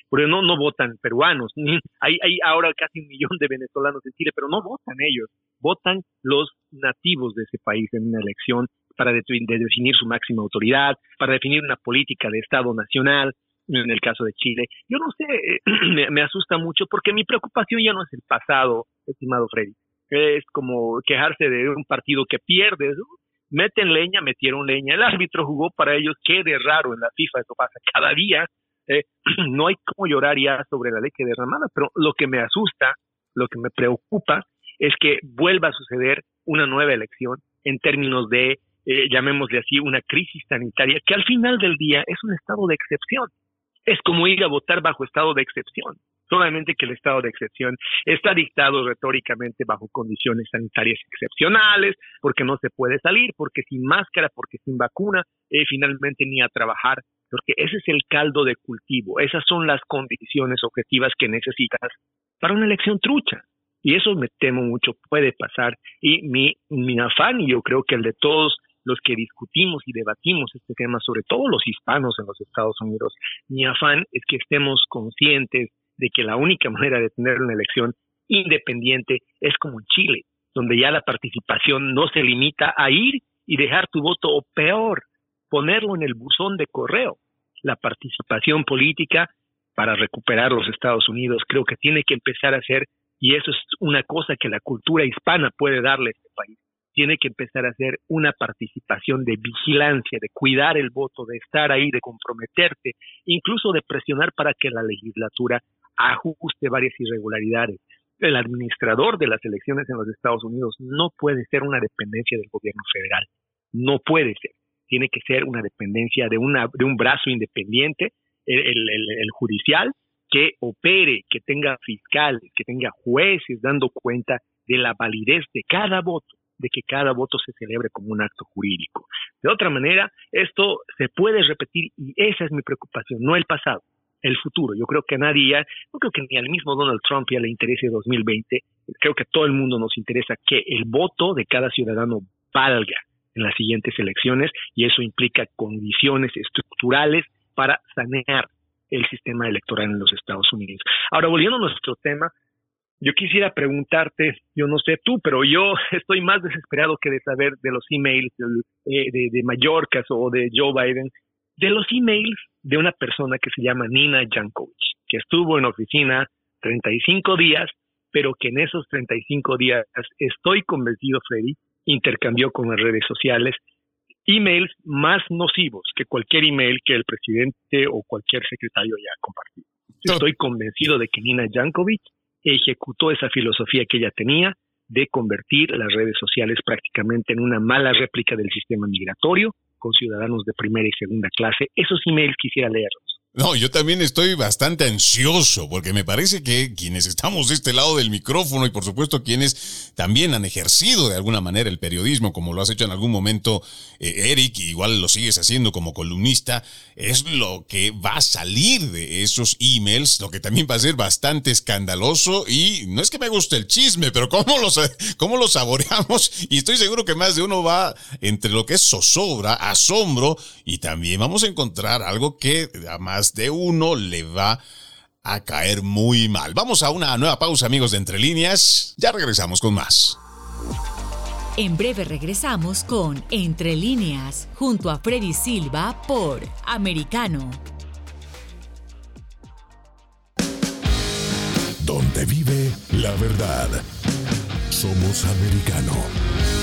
porque no, no votan peruanos, hay, hay ahora casi un millón de venezolanos en Chile, pero no votan ellos, votan los nativos de ese país en una elección para definir su máxima autoridad, para definir una política de Estado nacional, en el caso de Chile. Yo no sé, me, me, asusta mucho porque mi preocupación ya no es el pasado, estimado Freddy. Es como quejarse de un partido que pierde. Meten leña, metieron leña. El árbitro jugó para ellos. Qué de raro en la FIFA, eso pasa cada día. Eh, no hay como llorar ya sobre la leche derramada, pero lo que me asusta, lo que me preocupa, es que vuelva a suceder una nueva elección en términos de, eh, llamémosle así, una crisis sanitaria, que al final del día es un estado de excepción. Es como ir a votar bajo estado de excepción solamente que el estado de excepción está dictado retóricamente bajo condiciones sanitarias excepcionales, porque no se puede salir, porque sin máscara, porque sin vacuna, eh, finalmente ni a trabajar, porque ese es el caldo de cultivo, esas son las condiciones objetivas que necesitas para una elección trucha. Y eso me temo mucho puede pasar. Y mi, mi afán, y yo creo que el de todos los que discutimos y debatimos este tema, sobre todo los hispanos en los Estados Unidos, mi afán es que estemos conscientes de que la única manera de tener una elección independiente es como en Chile, donde ya la participación no se limita a ir y dejar tu voto o peor, ponerlo en el buzón de correo. La participación política para recuperar los Estados Unidos creo que tiene que empezar a ser, y eso es una cosa que la cultura hispana puede darle a este país, tiene que empezar a hacer una participación de vigilancia, de cuidar el voto, de estar ahí, de comprometerte, incluso de presionar para que la legislatura ajuste varias irregularidades. El administrador de las elecciones en los Estados Unidos no puede ser una dependencia del gobierno federal, no puede ser. Tiene que ser una dependencia de, una, de un brazo independiente, el, judicial, que opere, que tenga fiscales, que tenga jueces dando cuenta de la validez de cada voto, de que cada voto se celebre como un acto jurídico. De otra manera, esto se puede repetir y esa es mi preocupación, no el pasado el futuro. Yo creo que a nadie no creo que ni al mismo Donald Trump ya le interese 2020. Creo que a todo el mundo nos interesa que el voto de cada ciudadano valga en las siguientes elecciones y eso implica condiciones estructurales para sanear el sistema electoral en los Estados Unidos. Ahora, volviendo a nuestro tema, yo quisiera preguntarte, yo no sé tú, pero yo estoy más desesperado que de saber de los emails eh, de, de Mallorca o de Joe Biden, de los emails de una persona que se llama Nina Jankovic, que estuvo en oficina 35 días, pero que en esos 35 días, estoy convencido, Freddy, intercambió con las redes sociales emails más nocivos que cualquier email que el presidente o cualquier secretario haya compartido. Estoy convencido de que Nina Jankovic ejecutó esa filosofía que ella tenía de convertir las redes sociales prácticamente en una mala réplica del sistema migratorio con ciudadanos de primera y segunda clase. Esos emails quisiera leerlos. No, yo también estoy bastante ansioso porque me parece que quienes estamos de este lado del micrófono y por supuesto quienes también han ejercido de alguna manera el periodismo, como lo has hecho en algún momento eh, Eric, igual lo sigues haciendo como columnista, es lo que va a salir de esos emails, lo que también va a ser bastante escandaloso y no es que me guste el chisme, pero cómo lo, cómo lo saboreamos y estoy seguro que más de uno va entre lo que es zozobra, asombro y también vamos a encontrar algo que además de uno le va a caer muy mal. Vamos a una nueva pausa, amigos de Entre Líneas. Ya regresamos con más. En breve regresamos con Entre Líneas, junto a Freddy Silva por Americano. Donde vive la verdad. Somos americano.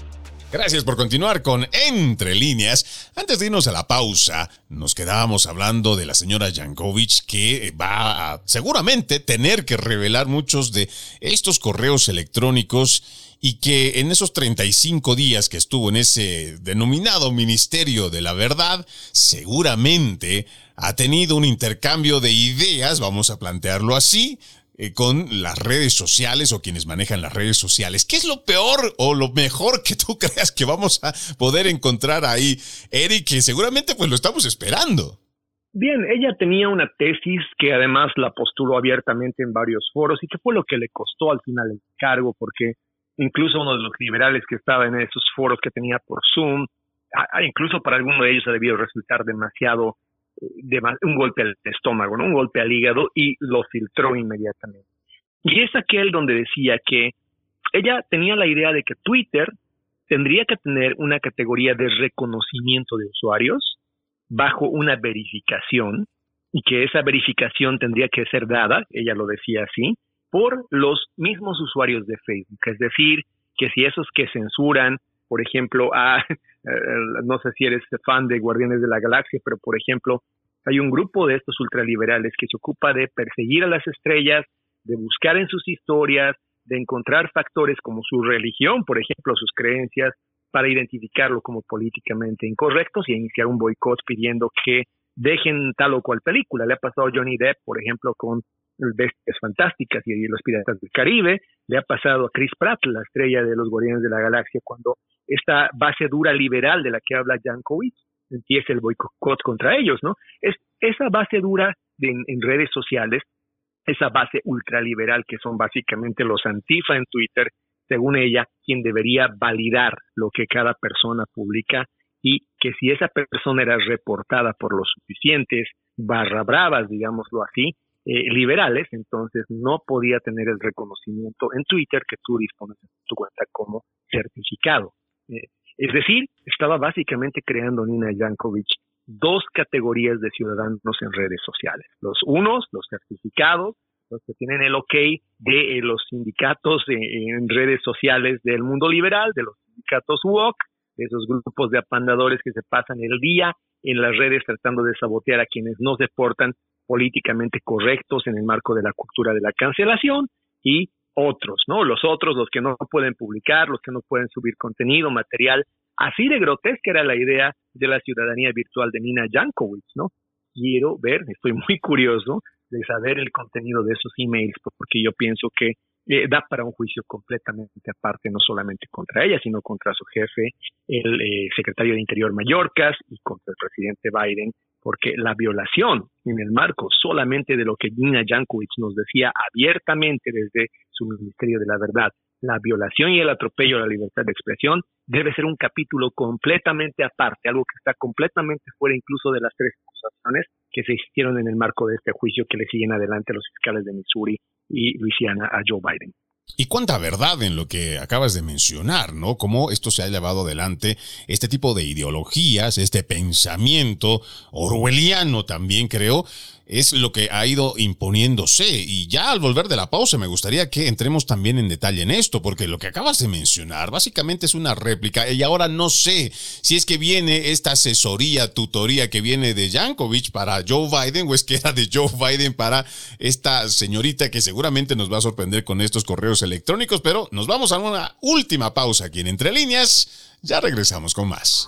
Gracias por continuar con Entre líneas. Antes de irnos a la pausa, nos quedábamos hablando de la señora Yankovic que va a seguramente tener que revelar muchos de estos correos electrónicos y que en esos 35 días que estuvo en ese denominado Ministerio de la Verdad, seguramente ha tenido un intercambio de ideas, vamos a plantearlo así, eh, con las redes sociales o quienes manejan las redes sociales. ¿Qué es lo peor o lo mejor que tú creas que vamos a poder encontrar ahí, Eric? Que seguramente pues lo estamos esperando. Bien, ella tenía una tesis que además la postuló abiertamente en varios foros y que fue lo que le costó al final el cargo, porque incluso uno de los liberales que estaba en esos foros que tenía por Zoom, incluso para alguno de ellos ha debido resultar demasiado de, un golpe al estómago, ¿no? un golpe al hígado y lo filtró inmediatamente. Y es aquel donde decía que ella tenía la idea de que Twitter tendría que tener una categoría de reconocimiento de usuarios bajo una verificación y que esa verificación tendría que ser dada, ella lo decía así, por los mismos usuarios de Facebook. Es decir, que si esos que censuran, por ejemplo, a, eh, no sé si eres fan de Guardianes de la Galaxia, pero por ejemplo, hay un grupo de estos ultraliberales que se ocupa de perseguir a las estrellas, de buscar en sus historias, de encontrar factores como su religión, por ejemplo, sus creencias, para identificarlo como políticamente incorrectos y iniciar un boicot pidiendo que dejen tal o cual película. Le ha pasado a Johnny Depp, por ejemplo, con Bestias Fantásticas y Los Piratas del Caribe. Le ha pasado a Chris Pratt, la estrella de los Guardianes de la Galaxia, cuando esta base dura liberal de la que habla Jankovic empieza el boicot contra ellos, ¿no? Es esa base dura en redes sociales, esa base ultraliberal que son básicamente los antifa en Twitter, según ella, quien debería validar lo que cada persona publica y que si esa persona era reportada por los suficientes barra bravas, digámoslo así, eh, liberales, entonces no podía tener el reconocimiento en Twitter que tú dispones de tu cuenta como certificado. Eh, es decir, estaba básicamente creando Nina Yankovic dos categorías de ciudadanos en redes sociales. Los unos, los certificados, los que tienen el ok de eh, los sindicatos en redes sociales del mundo liberal, de los sindicatos UOC, de esos grupos de apandadores que se pasan el día en las redes tratando de sabotear a quienes no se portan políticamente correctos en el marco de la cultura de la cancelación y otros, ¿no? Los otros, los que no pueden publicar, los que no pueden subir contenido, material. Así de grotesca era la idea de la ciudadanía virtual de Nina Jankovic, ¿no? Quiero ver, estoy muy curioso de saber el contenido de esos emails, porque yo pienso que eh, da para un juicio completamente aparte, no solamente contra ella, sino contra su jefe, el eh, secretario de Interior Mallorcas y contra el presidente Biden, porque la violación en el marco solamente de lo que Nina Jankovic nos decía abiertamente desde su Ministerio de la Verdad, la violación y el atropello a la libertad de expresión debe ser un capítulo completamente aparte, algo que está completamente fuera incluso de las tres acusaciones que se hicieron en el marco de este juicio que le siguen adelante los fiscales de Missouri y Luisiana a Joe Biden. Y cuánta verdad en lo que acabas de mencionar, ¿no? Cómo esto se ha llevado adelante, este tipo de ideologías, este pensamiento orwelliano también creo, es lo que ha ido imponiéndose. Y ya al volver de la pausa me gustaría que entremos también en detalle en esto, porque lo que acabas de mencionar básicamente es una réplica y ahora no sé si es que viene esta asesoría, tutoría que viene de Yankovic para Joe Biden o es que era de Joe Biden para esta señorita que seguramente nos va a sorprender con estos correos electrónicos, pero nos vamos a una última pausa aquí en Entre Líneas. Ya regresamos con más.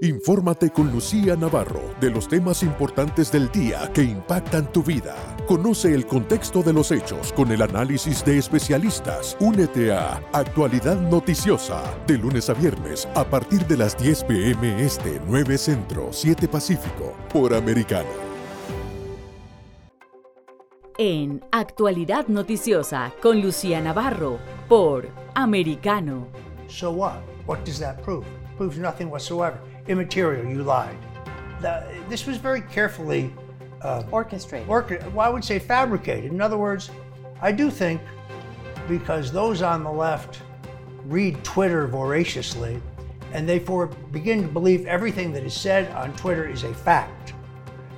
Infórmate con Lucía Navarro de los temas importantes del día que impactan tu vida. Conoce el contexto de los hechos con el análisis de especialistas. Únete a Actualidad Noticiosa de lunes a viernes a partir de las 10 pm este 9 Centro 7 Pacífico por Americano. En Actualidad Noticiosa con Lucía Navarro por Americano. So what? What does that prove? Proves nothing whatsoever. Immaterial. You lied. The, this was very carefully uh, orchestrated. well, I would say fabricated. In other words, I do think because those on the left read Twitter voraciously and they for, begin to believe everything that is said on Twitter is a fact.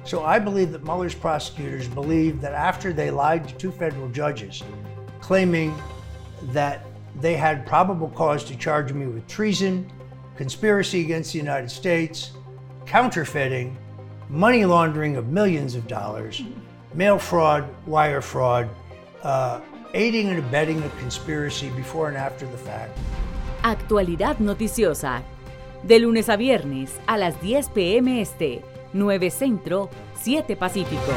So I believe that Mueller's prosecutors believe that after they lied to two federal judges, claiming that they had probable cause to charge me with treason, conspiracy against the United States, counterfeiting, money laundering of millions of dollars, mail fraud, wire fraud, uh, aiding and abetting a conspiracy before and after the fact. Actualidad noticiosa. De lunes a viernes a las 10 p.m. Este, 9 Centro, 7 Pacífico.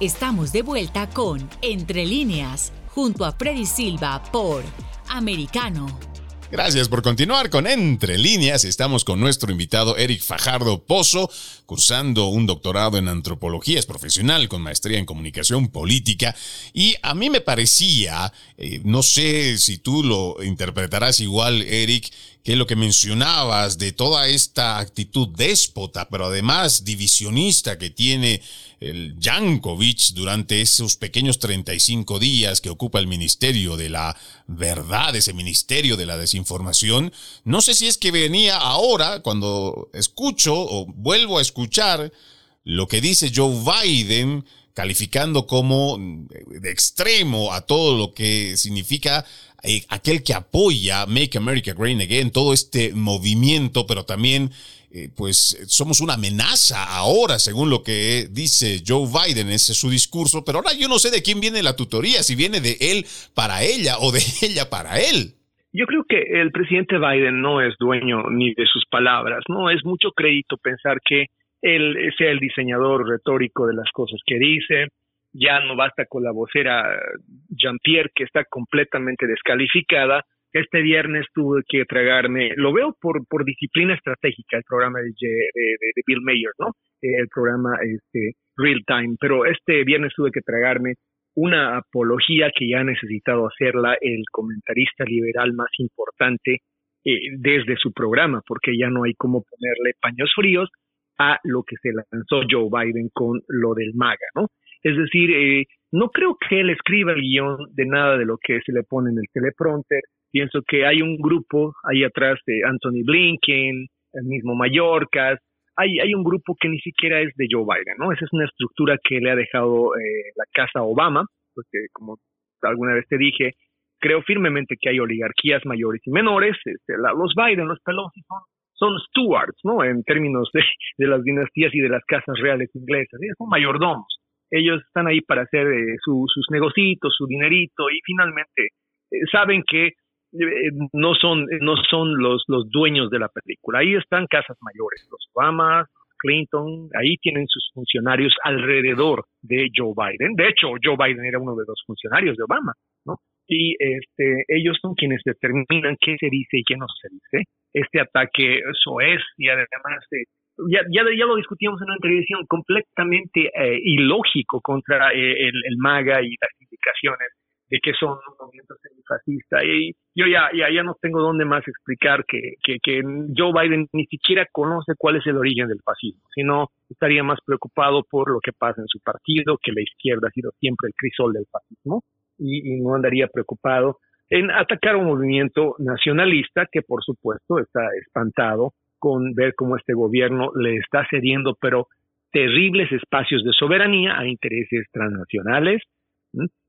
Estamos de vuelta con Entre líneas, junto a Freddy Silva por americano. Gracias por continuar con Entre Líneas. Estamos con nuestro invitado Eric Fajardo Pozo, cursando un doctorado en antropología, es profesional con maestría en comunicación política. Y a mí me parecía, eh, no sé si tú lo interpretarás igual, Eric, que lo que mencionabas de toda esta actitud déspota, pero además divisionista que tiene el Jankovic durante esos pequeños 35 días que ocupa el Ministerio de la Verdad, ese Ministerio de la Desinformación. No sé si es que venía ahora cuando escucho o vuelvo a escuchar lo que dice Joe Biden calificando como de extremo a todo lo que significa eh, aquel que apoya Make America Great Again, todo este movimiento, pero también eh, pues somos una amenaza ahora, según lo que dice Joe Biden, ese es su discurso, pero ahora yo no sé de quién viene la tutoría, si viene de él para ella o de ella para él. Yo creo que el presidente Biden no es dueño ni de sus palabras, no es mucho crédito pensar que él sea el diseñador retórico de las cosas que dice, ya no basta con la vocera Jean-Pierre que está completamente descalificada, este viernes tuve que tragarme, lo veo por, disciplina estratégica, el programa de, de, Bill Mayer, ¿no? El programa este, Real Time, pero este viernes tuve que tragarme una apología que ya ha necesitado hacerla el comentarista liberal más importante eh, desde su programa, porque ya no hay cómo ponerle paños fríos a lo que se lanzó Joe Biden con lo del MAGA, ¿no? Es decir, eh, no creo que él escriba el guion de nada de lo que se le pone en el teleprompter, Pienso que hay un grupo ahí atrás de Anthony Blinken, el mismo Mallorca, hay, hay un grupo que ni siquiera es de Joe Biden, ¿no? Esa es una estructura que le ha dejado eh, la casa Obama, porque como alguna vez te dije, creo firmemente que hay oligarquías mayores y menores. Este, los Biden, los Pelosi son, son stewards, ¿no? En términos de, de, las dinastías y de las casas reales inglesas. Son mayordomos. Ellos están ahí para hacer eh, sus negocitos, su dinerito y finalmente eh, saben que no son, no son los, los dueños de la película. Ahí están casas mayores, los Obama, Clinton, ahí tienen sus funcionarios alrededor de Joe Biden. De hecho, Joe Biden era uno de los funcionarios de Obama, ¿no? Y este, ellos son quienes determinan qué se dice y qué no se dice. Este ataque es y además eh, ya, ya, ya, lo discutíamos en una televisión completamente eh, ilógico contra el, el, MAGA y las indicaciones de que son un movimiento fascista. Y yo ya, ya, no tengo dónde más explicar que, que, que Joe Biden ni siquiera conoce cuál es el origen del fascismo, sino estaría más preocupado por lo que pasa en su partido, que la izquierda ha sido siempre el crisol del fascismo, y, y no andaría preocupado en atacar un movimiento nacionalista que por supuesto está espantado con ver cómo este gobierno le está cediendo, pero terribles espacios de soberanía a intereses transnacionales,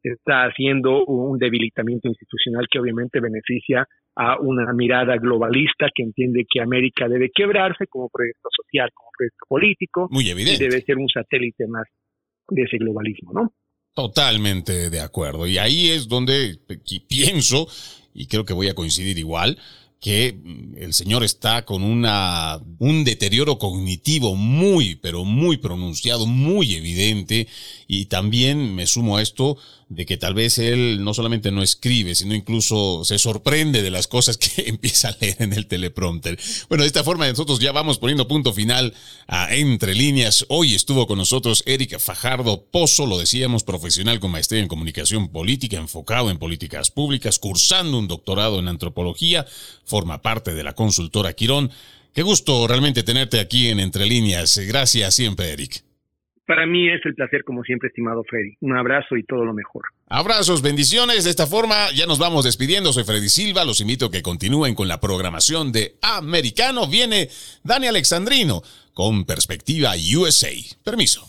está haciendo un debilitamiento institucional que obviamente beneficia a una mirada globalista que entiende que América debe quebrarse como proyecto social, como proyecto político, Muy evidente. y debe ser un satélite más de ese globalismo, ¿no? Totalmente de acuerdo. Y ahí es donde pienso, y creo que voy a coincidir igual, que el señor está con una, un deterioro cognitivo muy, pero muy pronunciado, muy evidente. Y también me sumo a esto de que tal vez él no solamente no escribe, sino incluso se sorprende de las cosas que empieza a leer en el teleprompter. Bueno, de esta forma nosotros ya vamos poniendo punto final a Entre Líneas. Hoy estuvo con nosotros Erika Fajardo Pozo, lo decíamos, profesional con maestría en comunicación política, enfocado en políticas públicas, cursando un doctorado en antropología, forma parte de la consultora Quirón. Qué gusto realmente tenerte aquí en Entre Líneas. Gracias siempre, Eric. Para mí es el placer, como siempre, estimado Freddy. Un abrazo y todo lo mejor. Abrazos, bendiciones. De esta forma ya nos vamos despidiendo. Soy Freddy Silva. Los invito a que continúen con la programación de Americano. Viene Dani Alexandrino con Perspectiva USA. Permiso.